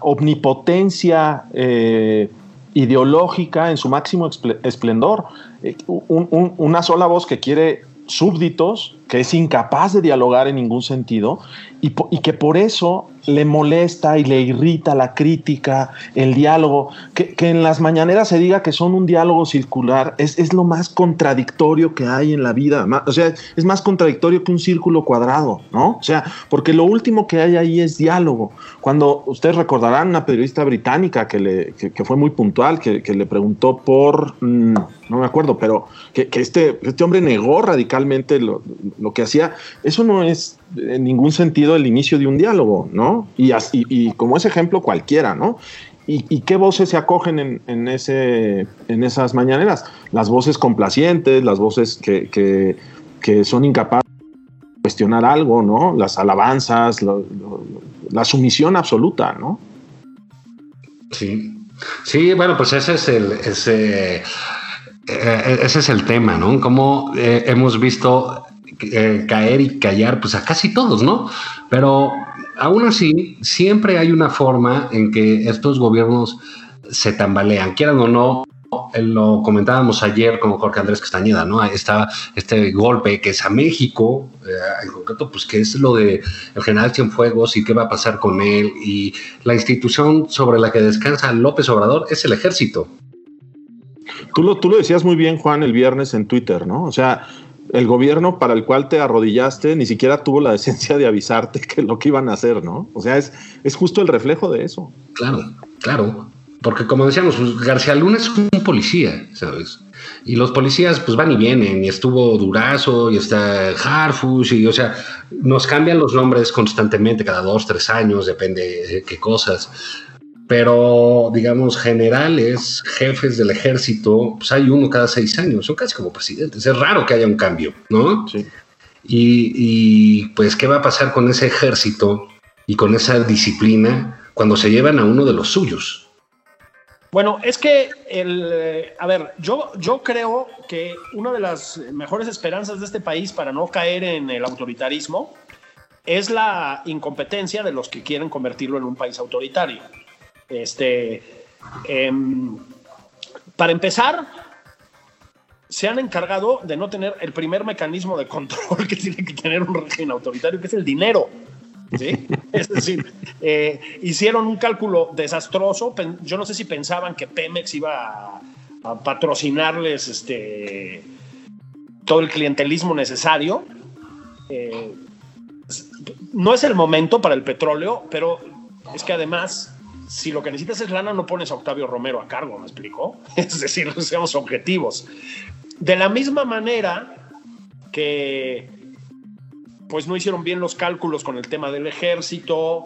D: omnipotencia eh, ideológica en su máximo esplendor. Eh, una sola voz que quiere súbditos, que es incapaz de dialogar en ningún sentido y, que por eso le molesta y le irrita la crítica, el diálogo, que, en las mañaneras se diga que son un diálogo circular, es, es, lo más contradictorio que hay en la vida, o sea, es más contradictorio que un círculo cuadrado, ¿no? O sea, porque lo último que hay ahí es diálogo. Cuando ustedes recordarán una periodista británica que, le, que, fue muy puntual, que, le preguntó por, mm, no me acuerdo, pero que, este, este hombre negó radicalmente lo, lo que hacía, eso no es en ningún sentido el inicio de un diálogo, ¿no? Y, y como ese ejemplo cualquiera, ¿no? ¿Y, qué voces se acogen en, ese, en esas mañaneras? Las voces complacientes, las voces que, son incapaces de cuestionar algo, ¿no? Las alabanzas, la sumisión absoluta, ¿no?
B: Sí. Sí, bueno, pues ese es el, eh, ese es el tema, ¿no? Como eh, hemos visto eh, caer y callar pues a casi todos, ¿no? Pero aún así, siempre hay una forma en que estos gobiernos se tambalean, quieran o no. Lo comentábamos ayer con Jorge Andrés Castañeda, ¿no? Está este golpe que es a México, en concreto, pues que es lo de el general Cienfuegos y qué va a pasar con él. Y la institución sobre la que descansa López Obrador es el ejército.
D: Tú lo, tú lo decías muy bien, Juan, el viernes en Twitter, ¿no? O sea, el gobierno para el cual te arrodillaste ni siquiera tuvo la decencia de avisarte que lo que iban a hacer, ¿no? O sea, es, es justo el reflejo de eso.
B: Claro, claro. Porque como decíamos, pues, García Luna es un policía, ¿sabes? Y los policías pues van y vienen, y estuvo Durazo, y está Harfus, y o sea, nos cambian los nombres constantemente, cada dos, tres años, depende de qué cosas pero digamos generales, jefes del ejército, pues hay uno cada seis años, son casi como presidentes. Es raro que haya un cambio, ¿no? Sí. Y, pues, ¿qué va a pasar con ese ejército y con esa disciplina cuando se llevan a uno de los suyos?
C: Bueno, es que, el, a ver, yo, yo creo que una de las mejores esperanzas de este país para no caer en el autoritarismo es la incompetencia de los que quieren convertirlo en un país autoritario. Este, em, para empezar, se han encargado de no tener el primer mecanismo de control que tiene que tener un régimen autoritario, que es el dinero. Es decir, eh, hicieron un cálculo desastroso. Yo no sé si pensaban que Pemex iba a, patrocinarles este, todo el clientelismo necesario. Eh, no es el momento para el petróleo, pero es que además si lo que necesitas es lana, no pones a Octavio Romero a cargo, ¿me explico? Es decir, seamos objetivos. De la misma manera que pues no hicieron bien los cálculos con el tema del ejército,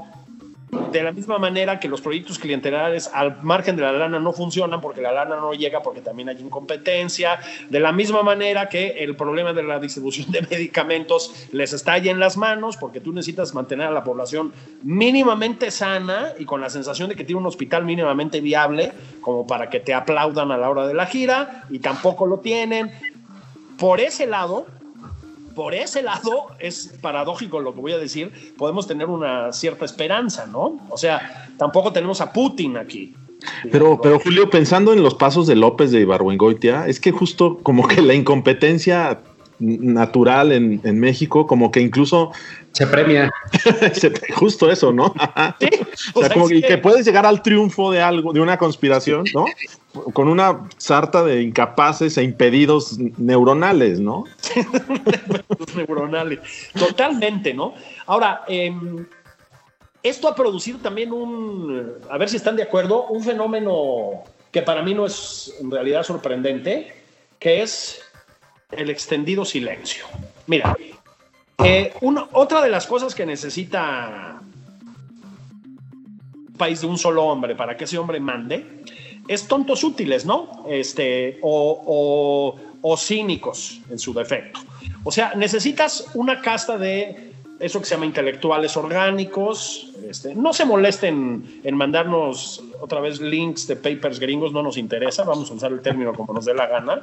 C: de la misma manera que los proyectos clientelares al margen de la lana no funcionan porque la lana no llega porque también hay incompetencia, de la misma manera que el problema de la distribución de medicamentos les ahí en las manos porque tú necesitas mantener a la población mínimamente sana y con la sensación de que tiene un hospital mínimamente viable como para que te aplaudan a la hora de la gira y tampoco lo tienen. Por ese lado, por ese lado, es paradójico lo que voy a decir, podemos tener una cierta esperanza, ¿no? O sea, tampoco tenemos a Putin aquí.
D: Pero, pero Julio, pensando en los pasos de López de Ibargüengoitia, es que justo como que la incompetencia natural en, en México, como que incluso
B: se premia.
D: Justo eso, ¿no? Sí, o sea, como que, que, puedes llegar al triunfo de algo, de una conspiración, ¿no? Con una sarta de incapaces e impedidos neuronales, ¿no?
C: neuronales. Totalmente, ¿no? Ahora, em, esto ha producido también un, a ver si están de acuerdo, un fenómeno que para mí no es en realidad sorprendente, que es el extendido silencio. Mira, eh, otra de las cosas que necesita un país de un solo hombre para que ese hombre mande es tontos útiles, ¿no? Este, o, cínicos en su defecto. O sea, necesitas una casta de eso que se llama intelectuales orgánicos. Este, no se molesten en mandarnos otra vez links de papers gringos, no nos interesa, vamos a usar el término como nos dé la gana,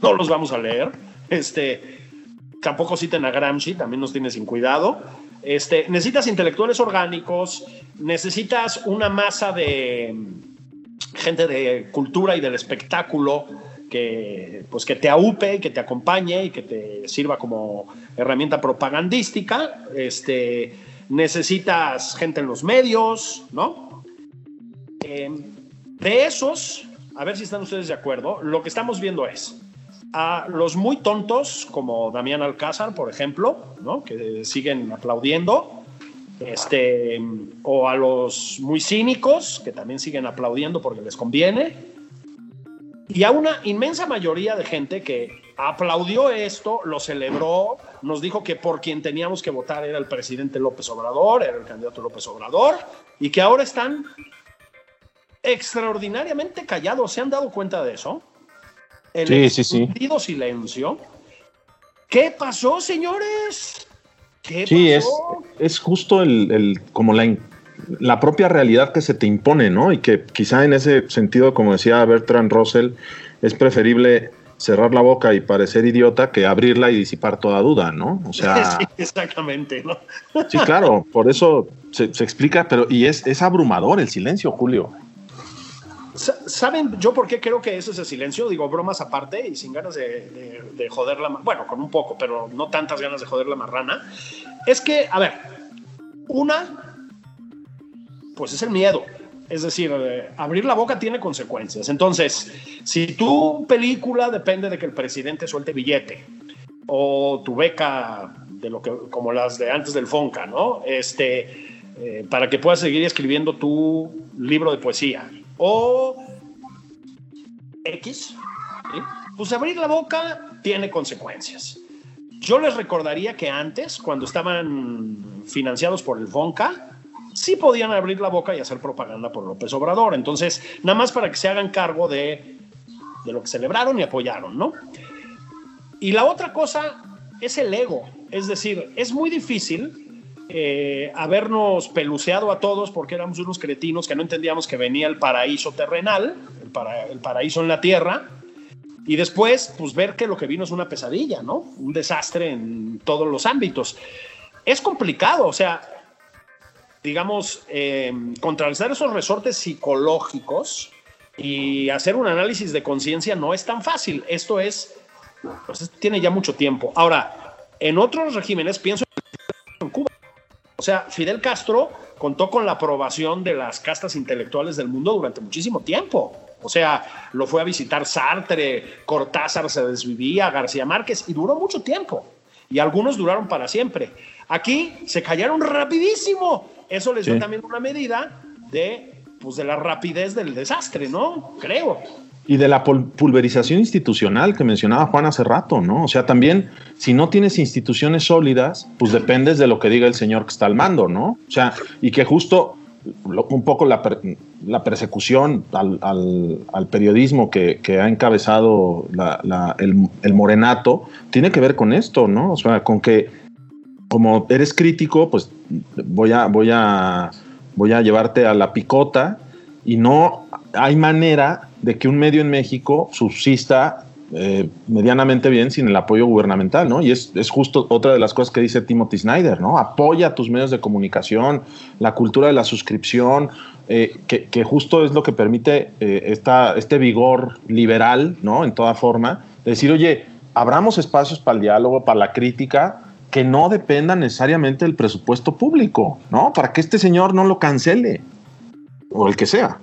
C: no, los vamos a leer. Este, tampoco citen a Gramsci, también nos tiene sin cuidado. Este, necesitas intelectuales orgánicos, necesitas una masa de gente de cultura y del espectáculo que, pues, que te aupe, que te acompañe y que te sirva como herramienta propagandística. Este, necesitas gente en los medios, ¿no? Eh, de esos, a ver si están ustedes de acuerdo, lo que estamos viendo es a los muy tontos, como Damián Alcázar, por ejemplo, ¿no? que siguen aplaudiendo, este, o a los muy cínicos, que también siguen aplaudiendo porque les conviene, y a una inmensa mayoría de gente que aplaudió esto, lo celebró, nos dijo que por quien teníamos que votar era el presidente López Obrador, era el candidato López Obrador, y que ahora están extraordinariamente callados. ¿Se han dado cuenta de eso?
D: El sí, sí, sí.
C: silencio. ¿Qué pasó, señores?
D: ¿Qué sí, Es, es justo el, como la, la propia realidad que se te impone, ¿no? Y que quizá en ese sentido, como decía Bertrand Russell, es preferible cerrar la boca y parecer idiota que abrirla y disipar toda duda, ¿no?
C: O sea. Sí, exactamente, ¿no?
D: Sí, claro, por eso se, explica, pero y es, es abrumador el silencio, Julio.
C: ¿Saben yo por qué creo que eso es el silencio? Digo, bromas aparte y sin ganas de, de, joder la... Bueno, con un poco, pero no tantas ganas de joder la marrana. Es que, a ver, una, pues es el miedo. Es decir, eh, abrir la boca tiene consecuencias. Entonces, si tu película depende de que el presidente suelte billete o tu beca de lo que como las de antes del Fonca, ¿no? Este eh, para que puedas seguir escribiendo tu libro de poesía o X, pues abrir la boca tiene consecuencias. Yo les recordaría que antes, cuando estaban financiados por el Fonca, sí podían abrir la boca y hacer propaganda por López Obrador. Entonces, nada más para que se hagan cargo de, lo que celebraron y apoyaron, ¿no? Y la otra cosa es el ego. Es decir, es muy difícil eh, habernos peluceado a todos porque éramos unos cretinos que no entendíamos que venía el paraíso terrenal, el, el paraíso en la tierra, y después, pues ver que lo que vino es una pesadilla, ¿no? Un desastre en todos los ámbitos. Es complicado, o sea, digamos, eh, contrarrestar esos resortes psicológicos y hacer un análisis de conciencia no es tan fácil. Esto es, pues tiene ya mucho tiempo. Ahora, en otros regímenes, pienso en Cuba. O sea, Fidel Castro contó con la aprobación de las castas intelectuales del mundo durante muchísimo tiempo. O sea, lo fue a visitar Sartre, Cortázar se desvivía, García Márquez, y duró mucho tiempo. Y algunos duraron para siempre. Aquí se callaron rapidísimo eso les dio también una medida de, pues, de la rapidez del desastre, ¿no? Creo.
D: Y de la pulverización institucional que mencionaba Juan hace rato, ¿no? O sea, también, si no tienes instituciones sólidas, pues dependes de lo que diga el señor que está al mando, ¿no? O sea, y que justo un poco la, persecución al, periodismo que, ha encabezado el, el, morenato tiene que ver con esto, ¿no? O sea, con que como eres crítico, pues voy a, voy a, voy a llevarte a la picota y no hay manera de que un medio en México subsista eh, medianamente bien sin el apoyo gubernamental, ¿no? Y es, justo otra de las cosas que dice Timothy Snyder, ¿no? Apoya tus medios de comunicación, la cultura de la suscripción, eh, que, justo es lo que permite eh, esta, este vigor liberal, ¿no? En toda forma, decir, oye, abramos espacios para el diálogo, para la crítica, que no dependa necesariamente del presupuesto público, ¿no? Para que este señor no lo cancele, o el que sea.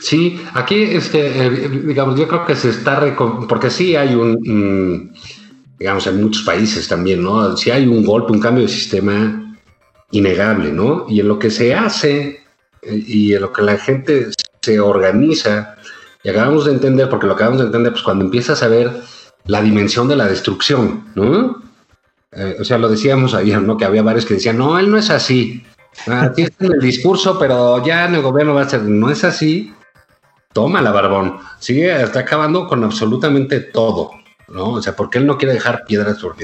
B: Sí, aquí, este, eh, digamos, yo creo que se está, porque sí hay un, digamos, en muchos países también, ¿no? Sí hay un golpe, un cambio de sistema innegable, ¿no? Y en lo que se hace eh, y en lo que la gente se organiza, y acabamos de entender, porque lo acabamos de entender, pues cuando empiezas a ver la dimensión de la destrucción, ¿no? Eh, o sea, lo decíamos ayer, ¿no? Que había varios que decían, no, él no es así. Aquí está en el discurso, pero ya en el gobierno va a ser, no es así. Toma la barbón. Sigue, está acabando con absolutamente todo. ¿no? O sea, porque él no quiere dejar piedras por.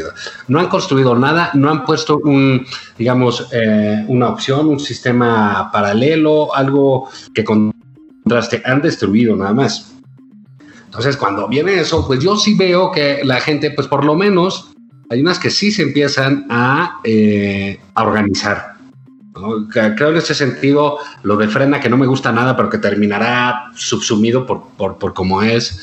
B: No han construido nada, no han puesto un, digamos, eh, una opción, un sistema paralelo, algo que contraste, han destruido nada más. Entonces, cuando viene eso, pues yo sí veo que la gente, pues por lo menos, hay unas que sí se empiezan a, eh, a organizar. ¿no? Creo en ese sentido lo de frena que no me gusta nada, pero que terminará subsumido por, por, por cómo es.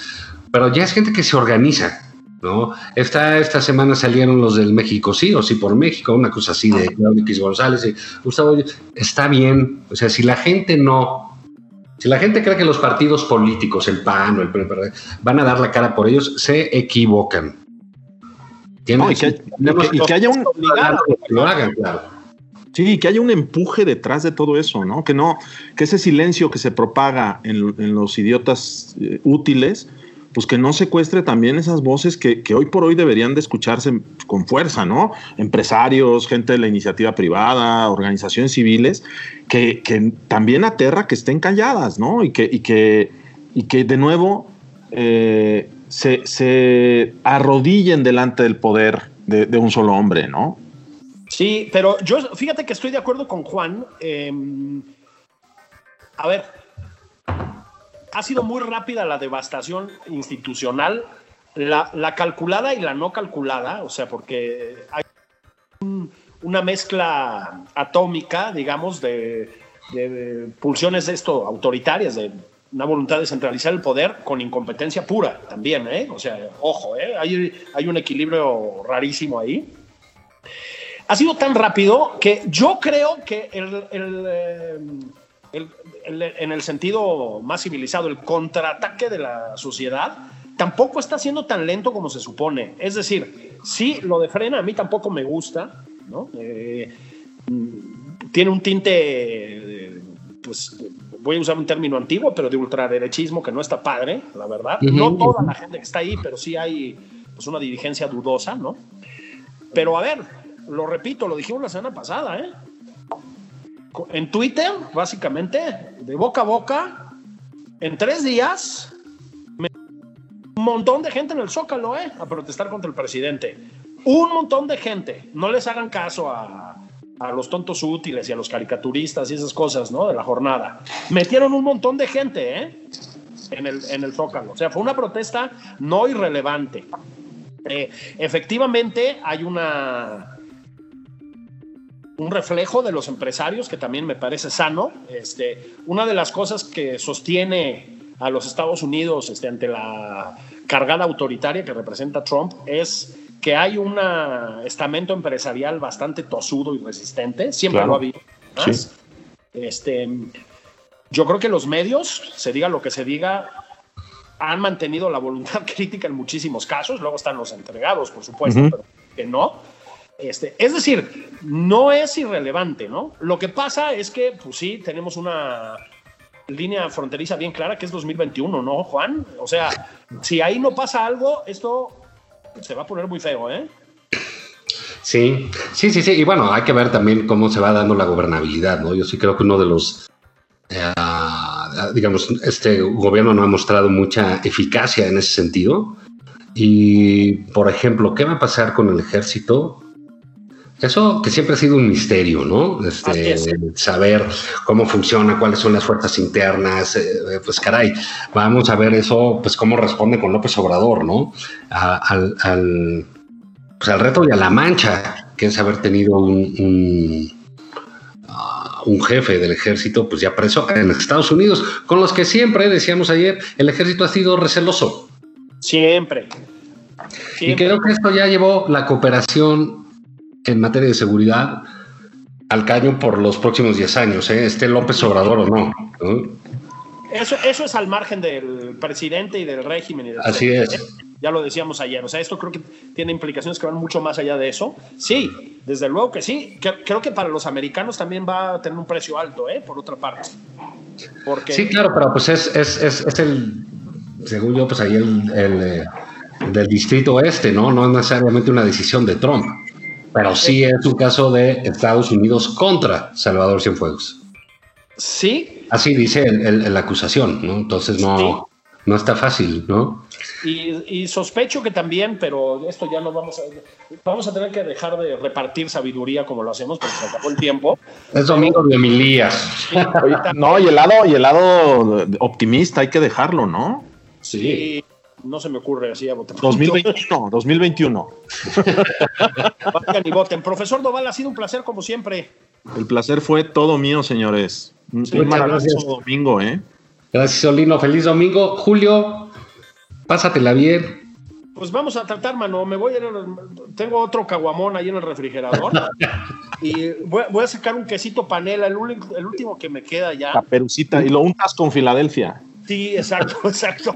B: Pero ya es gente que se organiza. ¿no? Esta, esta semana salieron los del México sí o sí por México, una cosa así de Claudio X González y Gustavo. Está bien, o sea, si la gente no, si la gente cree que los partidos políticos, el PAN o el PRD, van a dar la cara por ellos, se equivocan.
D: No, y, que, y, que, y, que, haya un...
B: Lo hagan, claro.
D: Sí, que haya un empuje detrás de todo eso, ¿no? Que no, que ese silencio que se propaga en, en los idiotas eh, útiles, pues que no secuestre también esas voces que, que, hoy por hoy deberían de escucharse con fuerza, ¿no? Empresarios, gente de la iniciativa privada, organizaciones civiles, que, que también aterra que estén calladas, ¿no? Y que, y que, y que de nuevo eh, se, se, arrodillen delante del poder de, un solo hombre, ¿no?
C: Sí, pero yo fíjate que estoy de acuerdo con Juan. Eh, a ver, ha sido muy rápida la devastación institucional, la, la, calculada y la no calculada, o sea, porque hay un, una mezcla atómica, digamos, de, de, de, pulsiones de esto autoritarias, de una voluntad de centralizar el poder con incompetencia pura también, ¿eh? O sea, ojo, ¿eh? Hay, hay un equilibrio rarísimo ahí. Ha sido tan rápido que yo creo que el, eh, el, el, en el sentido más civilizado, el contraataque de la sociedad, tampoco está siendo tan lento como se supone. Es decir, sí, lo de frena a mí tampoco me gusta, ¿no? Eh, tiene un tinte, pues, voy a usar un término antiguo, pero de ultraderechismo que no está padre, la verdad. Uh -huh. No toda la gente que está ahí, pero sí hay pues, una dirigencia dudosa, ¿no? Pero a ver, lo repito, lo dijimos la semana pasada, ¿eh? en Twitter, básicamente, de boca a boca, en tres días, un montón de gente en el Zócalo, ¿eh? A protestar contra el presidente. Un montón de gente. No les hagan caso a, a los tontos útiles y a los caricaturistas y esas cosas, ¿no? De la jornada. Metieron un montón de gente, ¿eh? En el, en el Zócalo. O sea, fue una protesta no irrelevante. Eh, efectivamente, hay una un reflejo de los empresarios que también me parece sano. Este, una de las cosas que sostiene a los Estados Unidos este, ante la cargada autoritaria que representa Trump es que hay un estamento empresarial bastante tosudo y resistente, siempre claro. lo ha habido. Sí. Este, yo creo que los medios, se diga lo que se diga, han mantenido la voluntad crítica en muchísimos casos, luego están los entregados, por supuesto, uh -huh. pero que no. Este, es decir, no es irrelevante, ¿no? Lo que pasa es que, pues sí, tenemos una línea fronteriza bien clara que es 2021, ¿no, Juan? O sea, si ahí no pasa algo, esto se va a poner muy feo, ¿eh?
B: Sí, sí, sí, sí. Y bueno, hay que ver también cómo se va dando la gobernabilidad, ¿no? Yo sí creo que uno de los, eh, digamos, este gobierno no ha mostrado mucha eficacia en ese sentido. Y, por ejemplo, ¿qué va a pasar con el ejército? Eso que siempre ha sido un misterio, ¿no? Este, es. Saber cómo funciona, cuáles son las fuerzas internas, eh, pues caray, vamos a ver eso, pues cómo responde con López Obrador, ¿no? A, al, al, pues al reto y a la mancha, que es haber tenido un, un, uh, un, jefe del ejército, pues ya preso en Estados Unidos, con los que siempre, decíamos ayer, el ejército ha sido receloso.
C: Siempre.
B: siempre. Y creo que esto ya llevó la cooperación en materia de seguridad al caño por los próximos 10 años, ¿eh? esté López Obrador o no. ¿no?
C: Eso, eso es al margen del presidente y del régimen. Y del
B: Así es.
C: ¿eh? Ya lo decíamos ayer. O sea, esto creo que tiene implicaciones que van mucho más allá de eso. Sí, desde luego que sí. Creo que para los americanos también va a tener un precio alto, ¿eh? por otra parte.
B: Porque... Sí, claro, pero pues es, es, es, es el, según yo, pues ahí el, el, el del distrito oeste, ¿no? No es necesariamente una decisión de Trump pero sí es un caso de Estados Unidos contra Salvador Cienfuegos.
C: Sí.
B: Así dice la acusación, ¿no? Entonces no, sí. no está fácil, ¿no?
C: Y, sospecho que también, pero esto ya no vamos a. Vamos a tener que dejar de repartir sabiduría como lo hacemos porque se acabó el tiempo.
B: Es domingo de Emilías.
D: no, y el lado, y el lado optimista hay que dejarlo, ¿no?
C: Sí. No se me ocurre así a
D: votar. 2021, 2021.
C: Vayan y voten. Profesor Doval, ha sido un placer como siempre.
D: El placer fue todo mío, señores. un maravilloso domingo, ¿eh?
B: Gracias, Solino. Feliz domingo. Julio, pásatela bien.
C: Pues vamos a tratar, mano. Me voy a tengo otro caguamón ahí en el refrigerador. y voy, a sacar un quesito panela, el, el último que me queda ya.
D: La perucita. Y lo untas con Filadelfia.
C: Sí, exacto, exacto.